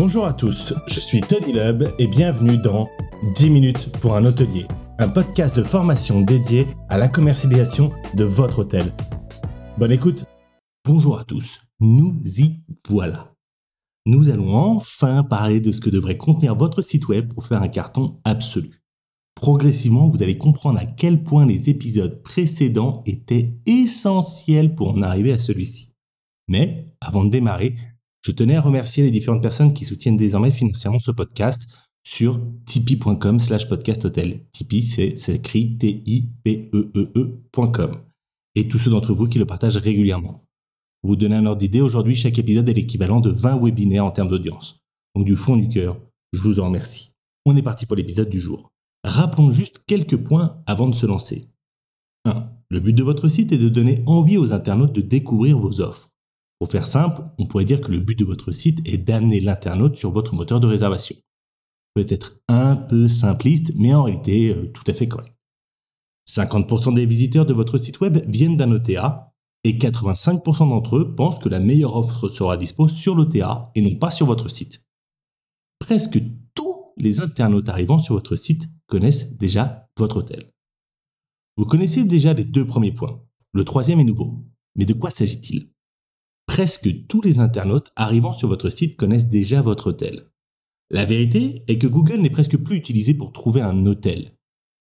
Bonjour à tous, je suis Tony Lub et bienvenue dans 10 minutes pour un hôtelier, un podcast de formation dédié à la commercialisation de votre hôtel. Bonne écoute Bonjour à tous, nous y voilà. Nous allons enfin parler de ce que devrait contenir votre site web pour faire un carton absolu. Progressivement, vous allez comprendre à quel point les épisodes précédents étaient essentiels pour en arriver à celui-ci. Mais, avant de démarrer, je tenais à remercier les différentes personnes qui soutiennent désormais financièrement ce podcast sur tipeee.com slash podcasthotel. Tipeee, c'est écrit T-I-P-E-E-E.com. Et tous ceux d'entre vous qui le partagent régulièrement. Pour vous donner un ordre d'idée, aujourd'hui, chaque épisode est l'équivalent de 20 webinaires en termes d'audience. Donc du fond du cœur, je vous en remercie. On est parti pour l'épisode du jour. Rappelons juste quelques points avant de se lancer. 1. Le but de votre site est de donner envie aux internautes de découvrir vos offres. Pour faire simple, on pourrait dire que le but de votre site est d'amener l'internaute sur votre moteur de réservation. Peut-être un peu simpliste, mais en réalité euh, tout à fait correct. 50% des visiteurs de votre site web viennent d'un OTA et 85% d'entre eux pensent que la meilleure offre sera dispo sur l'OTA et non pas sur votre site. Presque tous les internautes arrivant sur votre site connaissent déjà votre hôtel. Vous connaissez déjà les deux premiers points. Le troisième est nouveau. Mais de quoi s'agit-il? Presque tous les internautes arrivant sur votre site connaissent déjà votre hôtel. La vérité est que Google n'est presque plus utilisé pour trouver un hôtel.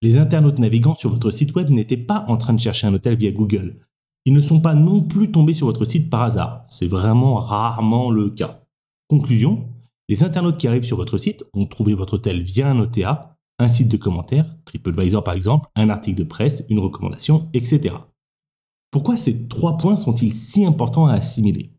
Les internautes naviguant sur votre site web n'étaient pas en train de chercher un hôtel via Google. Ils ne sont pas non plus tombés sur votre site par hasard. C'est vraiment rarement le cas. Conclusion, les internautes qui arrivent sur votre site ont trouvé votre hôtel via un OTA, un site de commentaires, TripAdvisor par exemple, un article de presse, une recommandation, etc. Pourquoi ces trois points sont-ils si importants à assimiler?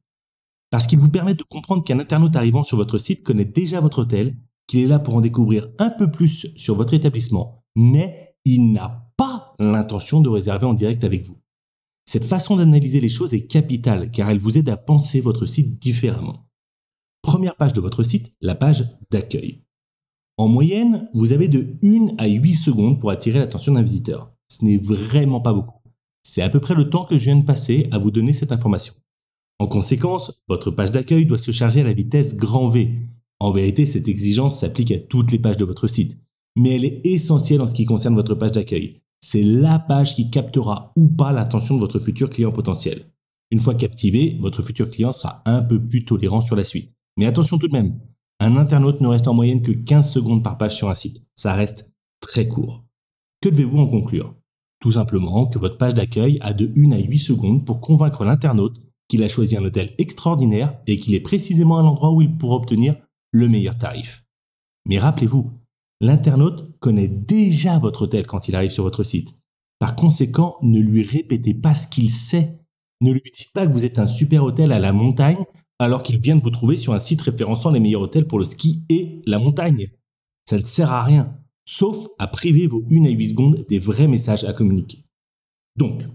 Parce qu'ils vous permettent de comprendre qu'un internaute arrivant sur votre site connaît déjà votre hôtel, qu'il est là pour en découvrir un peu plus sur votre établissement, mais il n'a pas l'intention de réserver en direct avec vous. Cette façon d'analyser les choses est capitale car elle vous aide à penser votre site différemment. Première page de votre site, la page d'accueil. En moyenne, vous avez de 1 à 8 secondes pour attirer l'attention d'un visiteur. Ce n'est vraiment pas beaucoup. C'est à peu près le temps que je viens de passer à vous donner cette information. En conséquence, votre page d'accueil doit se charger à la vitesse grand V. En vérité, cette exigence s'applique à toutes les pages de votre site, mais elle est essentielle en ce qui concerne votre page d'accueil. C'est la page qui captera ou pas l'attention de votre futur client potentiel. Une fois captivé, votre futur client sera un peu plus tolérant sur la suite. Mais attention tout de même, un internaute ne reste en moyenne que 15 secondes par page sur un site. Ça reste très court. Que devez-vous en conclure? Tout simplement que votre page d'accueil a de 1 à 8 secondes pour convaincre l'internaute qu'il a choisi un hôtel extraordinaire et qu'il est précisément à l'endroit où il pourra obtenir le meilleur tarif. Mais rappelez-vous, l'internaute connaît déjà votre hôtel quand il arrive sur votre site. Par conséquent, ne lui répétez pas ce qu'il sait. Ne lui dites pas que vous êtes un super hôtel à la montagne alors qu'il vient de vous trouver sur un site référençant les meilleurs hôtels pour le ski et la montagne. Ça ne sert à rien sauf à priver vos 1 à 8 secondes des vrais messages à communiquer. Donc,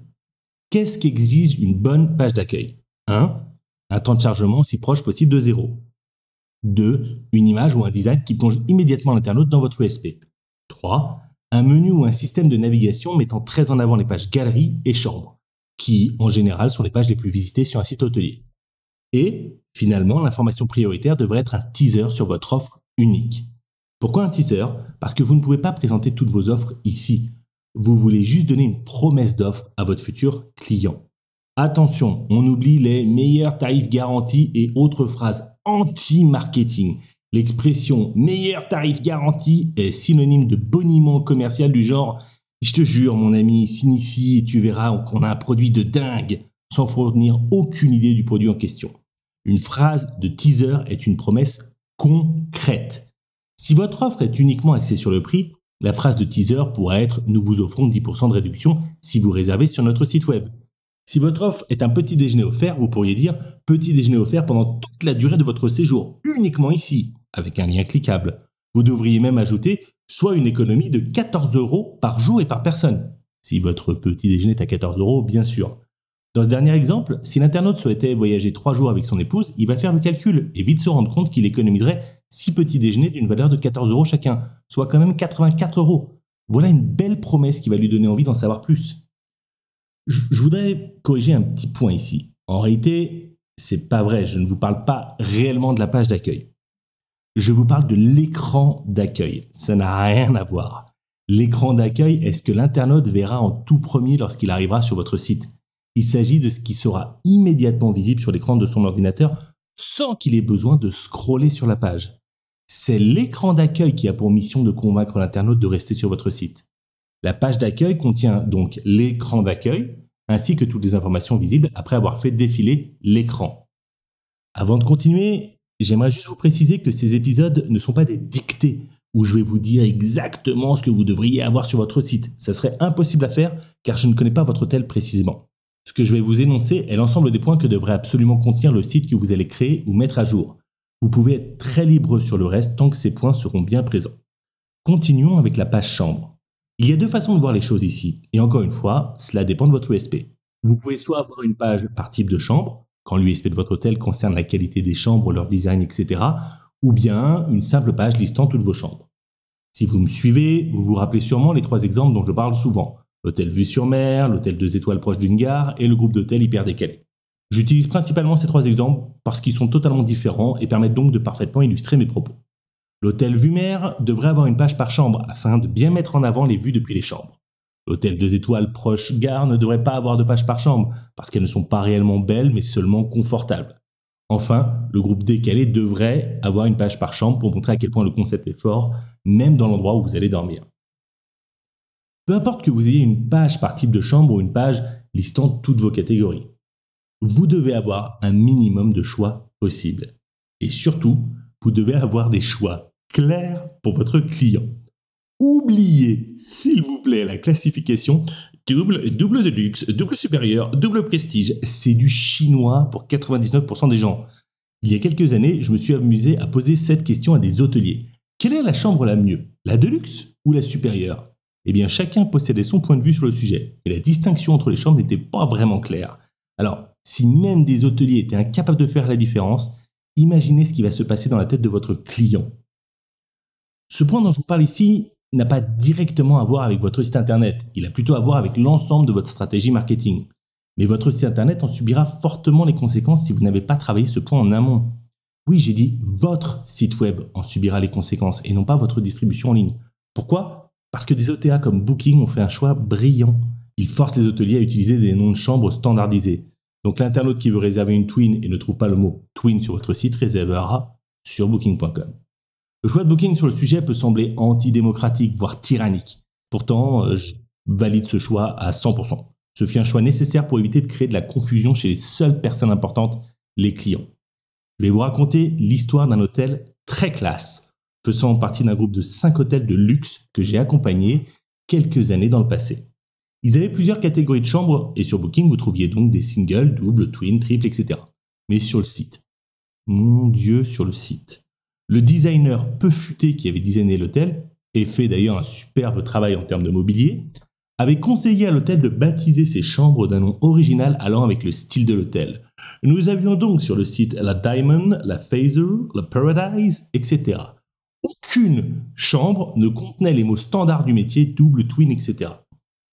qu'est-ce qu'exige une bonne page d'accueil? 1. Un temps de chargement aussi proche possible de 0. 2. Une image ou un design qui plonge immédiatement l'internaute dans votre USP. 3. Un menu ou un système de navigation mettant très en avant les pages galeries et chambres, qui en général sont les pages les plus visitées sur un site hôtelier. Et finalement, l'information prioritaire devrait être un teaser sur votre offre unique. Pourquoi un teaser? Parce que vous ne pouvez pas présenter toutes vos offres ici. Vous voulez juste donner une promesse d'offre à votre futur client. Attention, on oublie les meilleurs tarifs garantis et autres phrases anti-marketing. L'expression meilleur tarif garanti est synonyme de boniment commercial du genre je te jure, mon ami, signe ici et tu verras qu'on a un produit de dingue, sans fournir aucune idée du produit en question. Une phrase de teaser est une promesse concrète. Si votre offre est uniquement axée sur le prix, la phrase de teaser pourrait être Nous vous offrons 10% de réduction si vous réservez sur notre site web. Si votre offre est un petit déjeuner offert, vous pourriez dire Petit déjeuner offert pendant toute la durée de votre séjour, uniquement ici, avec un lien cliquable. Vous devriez même ajouter soit une économie de 14 euros par jour et par personne. Si votre petit déjeuner est à 14 euros, bien sûr. Dans ce dernier exemple, si l'internaute souhaitait voyager 3 jours avec son épouse, il va faire le calcul et vite se rendre compte qu'il économiserait 6 petits déjeuners d'une valeur de 14 euros chacun, soit quand même 84 euros. Voilà une belle promesse qui va lui donner envie d'en savoir plus. Je, voudrais corriger un petit point ici. En réalité, c'est pas vrai, je ne vous parle pas réellement de la page d'accueil. Je vous parle de l'écran d'accueil. Ça n'a rien à voir. L'écran d'accueil est ce que l'internaute verra en tout premier lorsqu'il arrivera sur votre site? Il s'agit de ce qui sera immédiatement visible sur l'écran de son ordinateur sans qu'il ait besoin de scroller sur la page. C'est l'écran d'accueil qui a pour mission de convaincre l'internaute de rester sur votre site. La page d'accueil contient donc l'écran d'accueil ainsi que toutes les informations visibles après avoir fait défiler l'écran. Avant de continuer, j'aimerais juste vous préciser que ces épisodes ne sont pas des dictées où je vais vous dire exactement ce que vous devriez avoir sur votre site. Ça serait impossible à faire car je ne connais pas votre hôtel précisément. Ce que je vais vous énoncer est l'ensemble des points que devrait absolument contenir le site que vous allez créer ou mettre à jour. Vous pouvez être très libre sur le reste tant que ces points seront bien présents. Continuons avec la page chambre. Il y a deux façons de voir les choses ici, et encore une fois, cela dépend de votre USP. Vous pouvez soit avoir une page par type de chambre, quand l'USP de votre hôtel concerne la qualité des chambres, leur design, etc., ou bien une simple page listant toutes vos chambres. Si vous me suivez, vous vous rappelez sûrement les trois exemples dont je parle souvent. L'hôtel vue sur mer, l'hôtel deux étoiles proche d'une gare et le groupe d'hôtels hyper décalé. J'utilise principalement ces trois exemples parce qu'ils sont totalement différents et permettent donc de parfaitement illustrer mes propos. L'hôtel vue mer devrait avoir une page par chambre afin de bien mettre en avant les vues depuis les chambres. L'hôtel deux étoiles proche gare ne devrait pas avoir de page par chambre parce qu'elles ne sont pas réellement belles mais seulement confortables. Enfin, le groupe décalé devrait avoir une page par chambre pour montrer à quel point le concept est fort, même dans l'endroit où vous allez dormir. Peu importe que vous ayez une page par type de chambre ou une page listant toutes vos catégories, vous devez avoir un minimum de choix possible. Et surtout, vous devez avoir des choix clairs pour votre client. Oubliez, s'il vous plaît, la classification double, double de luxe, double supérieur, double prestige. C'est du chinois pour 99% des gens. Il y a quelques années, je me suis amusé à poser cette question à des hôteliers. Quelle est la chambre la mieux? La de luxe ou la supérieure? Eh bien, chacun possédait son point de vue sur le sujet, et la distinction entre les chambres n'était pas vraiment claire. Alors, si même des hôteliers étaient incapables de faire la différence, imaginez ce qui va se passer dans la tête de votre client. Ce point dont je vous parle ici n'a pas directement à voir avec votre site internet, il a plutôt à voir avec l'ensemble de votre stratégie marketing. Mais votre site internet en subira fortement les conséquences si vous n'avez pas travaillé ce point en amont. Oui, j'ai dit votre site web en subira les conséquences et non pas votre distribution en ligne. Pourquoi? Parce que des OTA comme Booking ont fait un choix brillant. Ils forcent les hôteliers à utiliser des noms de chambres standardisés. Donc l'internaute qui veut réserver une twin et ne trouve pas le mot twin sur votre site réservera sur booking.com. Le choix de Booking sur le sujet peut sembler antidémocratique, voire tyrannique. Pourtant, euh, je valide ce choix à 100%. Ce fut un choix nécessaire pour éviter de créer de la confusion chez les seules personnes importantes, les clients. Je vais vous raconter l'histoire d'un hôtel très classe, faisant partie d'un groupe de 5 hôtels de luxe que j'ai accompagné quelques années dans le passé. Ils avaient plusieurs catégories de chambres et sur Booking, vous trouviez donc des singles, doubles, twin, triples, etc. Mais sur le site. Mon Dieu, sur le site. Le designer peu futé qui avait designé l'hôtel, et fait d'ailleurs un superbe travail en termes de mobilier, avait conseillé à l'hôtel de baptiser ses chambres d'un nom original allant avec le style de l'hôtel. Nous avions donc sur le site la Diamond, la Phaser, la Paradise, etc. Aucune chambre ne contenait les mots standards du métier, double, twin, etc.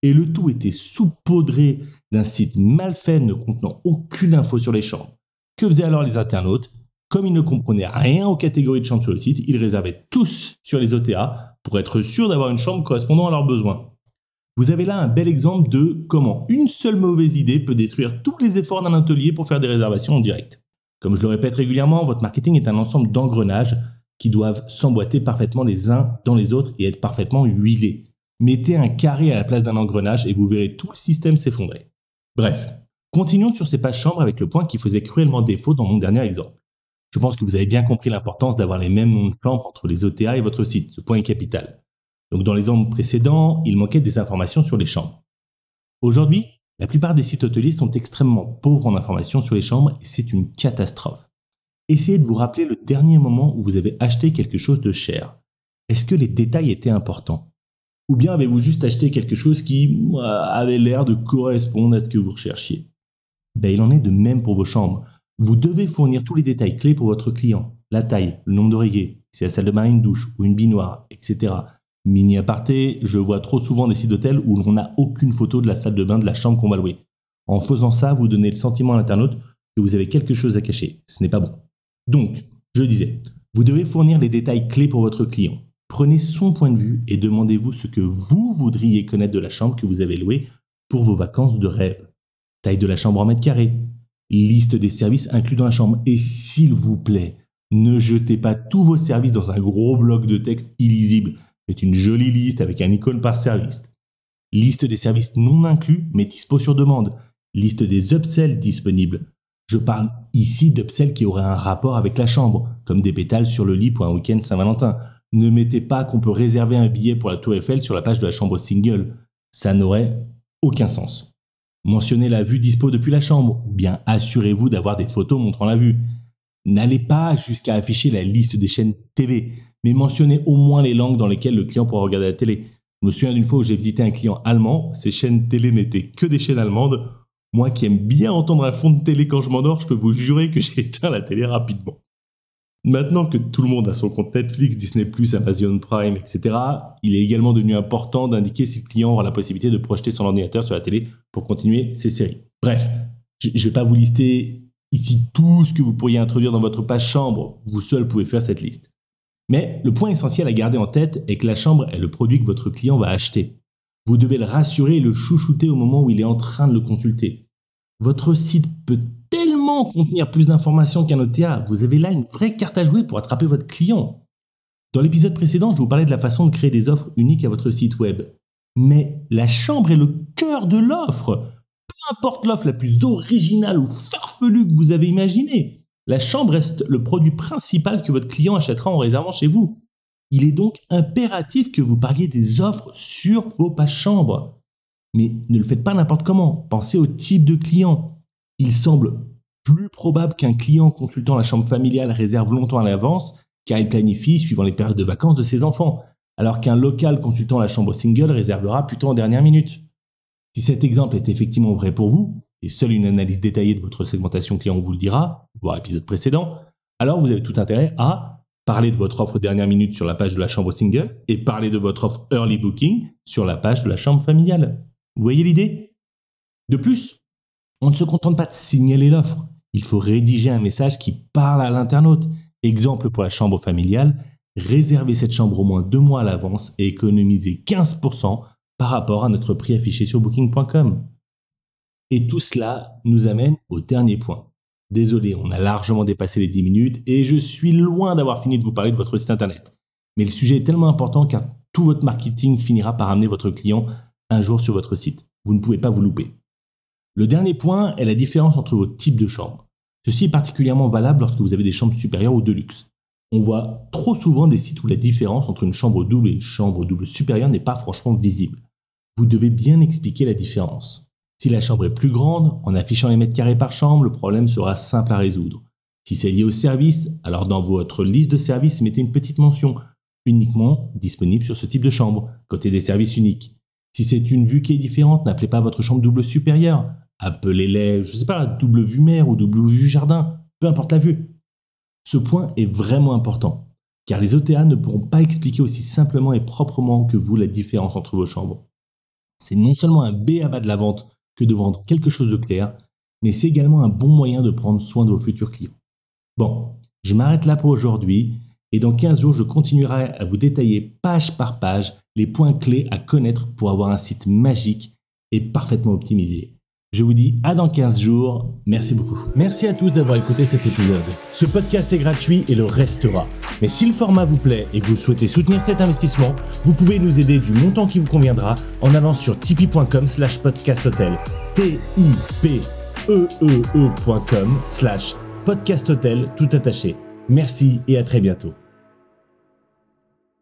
Et le tout était saupoudré d'un site mal fait ne contenant aucune info sur les chambres. Que faisaient alors les internautes? Comme ils ne comprenaient rien aux catégories de chambres sur le site, ils réservaient tous sur les OTA pour être sûrs d'avoir une chambre correspondant à leurs besoins. Vous avez là un bel exemple de comment une seule mauvaise idée peut détruire tous les efforts d'un atelier pour faire des réservations en direct. Comme je le répète régulièrement, votre marketing est un ensemble d'engrenages qui doivent s'emboîter parfaitement les uns dans les autres et être parfaitement huilés. Mettez un carré à la place d'un engrenage et vous verrez tout le système s'effondrer. Bref, continuons sur ces pages chambres avec le point qui faisait cruellement défaut dans mon dernier exemple. Je pense que vous avez bien compris l'importance d'avoir les mêmes noms de chambres entre les OTA et votre site. Ce point est capital. Donc dans les angles précédents, il manquait des informations sur les chambres. Aujourd'hui, la plupart des sites hôteliers sont extrêmement pauvres en informations sur les chambres et c'est une catastrophe. Essayez de vous rappeler le dernier moment où vous avez acheté quelque chose de cher. Est-ce que les détails étaient importants? Ou bien avez-vous juste acheté quelque chose qui avait l'air de correspondre à ce que vous recherchiez? Ben, Il en est de même pour vos chambres. Vous devez fournir tous les détails clés pour votre client. La taille, le nombre d'oreillers, si la salle de bain une douche ou une baignoire, etc. Mini aparté, je vois trop souvent des sites d'hôtel où l'on n'a aucune photo de la salle de bain de la chambre qu'on va louer. En faisant ça, vous donnez le sentiment à l'internaute que vous avez quelque chose à cacher. Ce n'est pas bon. Donc, je disais, Vous devez fournir les détails clés pour votre client. Prenez son point de vue et demandez-vous ce que vous voudriez connaître de la chambre que vous avez louée pour vos vacances de rêve. Taille de la chambre en mètre carré, liste des services inclus dans la chambre et s'il vous plaît, ne jetez pas tous vos services dans un gros bloc de texte illisible. Faites une jolie liste avec un icône par service. Liste des services non inclus mais dispo sur demande. Liste des upsells disponibles. Je parle ici d'upsells qui auraient un rapport avec la chambre, comme des pétales sur le lit pour un week-end Saint-Valentin. Ne mettez pas qu'on peut réserver un billet pour la Tour Eiffel sur la page de la chambre single. Ça n'aurait aucun sens. Mentionnez la vue dispo depuis la chambre, ou bien assurez-vous d'avoir des photos montrant la vue. N'allez pas jusqu'à afficher la liste des chaînes TV, mais mentionnez au moins les langues dans lesquelles le client pourra regarder la télé. Je me souviens d'une fois où j'ai visité un client allemand, ses chaînes télé n'étaient que des chaînes allemandes. Moi qui aime bien entendre un fond de télé quand je m'endors, je peux vous jurer que j'ai éteint la télé rapidement. Maintenant que tout le monde a son compte Netflix, Disney+, Amazon Prime, etc., il est également devenu important d'indiquer si le client aura la possibilité de projeter son ordinateur sur la télé pour continuer ses séries. Bref, je ne vais pas vous lister ici tout ce que vous pourriez introduire dans votre page chambre. Vous seul pouvez faire cette liste. Mais le point essentiel à garder en tête est que la chambre est le produit que votre client va acheter. Vous devez le rassurer et le chouchouter au moment où il est en train de le consulter. Votre site peut tellement contenir plus d'informations qu'un OTA. Vous avez là une vraie carte à jouer pour attraper votre client. Dans l'épisode précédent, je vous parlais de la façon de créer des offres uniques à votre site web. Mais la chambre est le cœur de l'offre. Peu importe l'offre la plus originale ou farfelue que vous avez imaginée, la chambre reste le produit principal que votre client achètera en réservant chez vous. Il est donc impératif que vous parliez des offres sur vos pages chambres. Mais ne le faites pas n'importe comment. Pensez au type de client. Il semble plus probable qu'un client consultant la chambre familiale réserve longtemps à l'avance car il planifie suivant les périodes de vacances de ses enfants, alors qu'un local consultant la chambre single réservera plutôt en dernière minute. Si cet exemple est effectivement vrai pour vous, et seule une analyse détaillée de votre segmentation client vous le dira, voire épisode précédent, alors vous avez tout intérêt à parler de votre offre dernière minute sur la page de la chambre single et parler de votre offre early booking sur la page de la chambre familiale. Vous voyez l'idée? De plus, on ne se contente pas de signaler l'offre, il faut rédiger un message qui parle à l'internaute. Exemple pour la chambre familiale, réservez cette chambre au moins deux mois à l'avance et économisez 15% par rapport à notre prix affiché sur booking.com. Et tout cela nous amène au dernier point. Désolé, on a largement dépassé les 10 minutes et je suis loin d'avoir fini de vous parler de votre site internet. Mais le sujet est tellement important car tout votre marketing finira par amener votre client un jour sur votre site. Vous ne pouvez pas vous louper. Le dernier point est la différence entre vos types de chambres. Ceci est particulièrement valable lorsque vous avez des chambres supérieures ou de luxe. On voit trop souvent des sites où la différence entre une chambre double et une chambre double supérieure n'est pas franchement visible. Vous devez bien expliquer la différence. Si la chambre est plus grande, en affichant les mètres carrés par chambre, le problème sera simple à résoudre. Si c'est lié au service, alors dans votre liste de services, mettez une petite mention uniquement disponible sur ce type de chambre, côté des services uniques. Si c'est une vue qui est différente, n'appelez pas votre chambre double supérieure. Appelez-les, je ne sais pas, double vue mer ou double vue jardin, peu importe la vue. Ce point est vraiment important, car les OTA ne pourront pas expliquer aussi simplement et proprement que vous la différence entre vos chambres. C'est non seulement un B à bas de la vente de vendre quelque chose de clair, mais c'est également un bon moyen de prendre soin de vos futurs clients. Bon, je m'arrête là pour aujourd'hui et dans 15 jours, je continuerai à vous détailler page par page les points clés à connaître pour avoir un site magique et parfaitement optimisé. Je vous dis à dans 15 jours. Merci beaucoup. Merci à tous d'avoir écouté cet épisode. Ce podcast est gratuit et le restera. Mais si le format vous plaît et que vous souhaitez soutenir cet investissement, vous pouvez nous aider du montant qui vous conviendra en allant sur tipeee.com slash podcasthotel. T-I-P-E-E-E.com slash podcasthotel tout attaché. Merci et à très bientôt.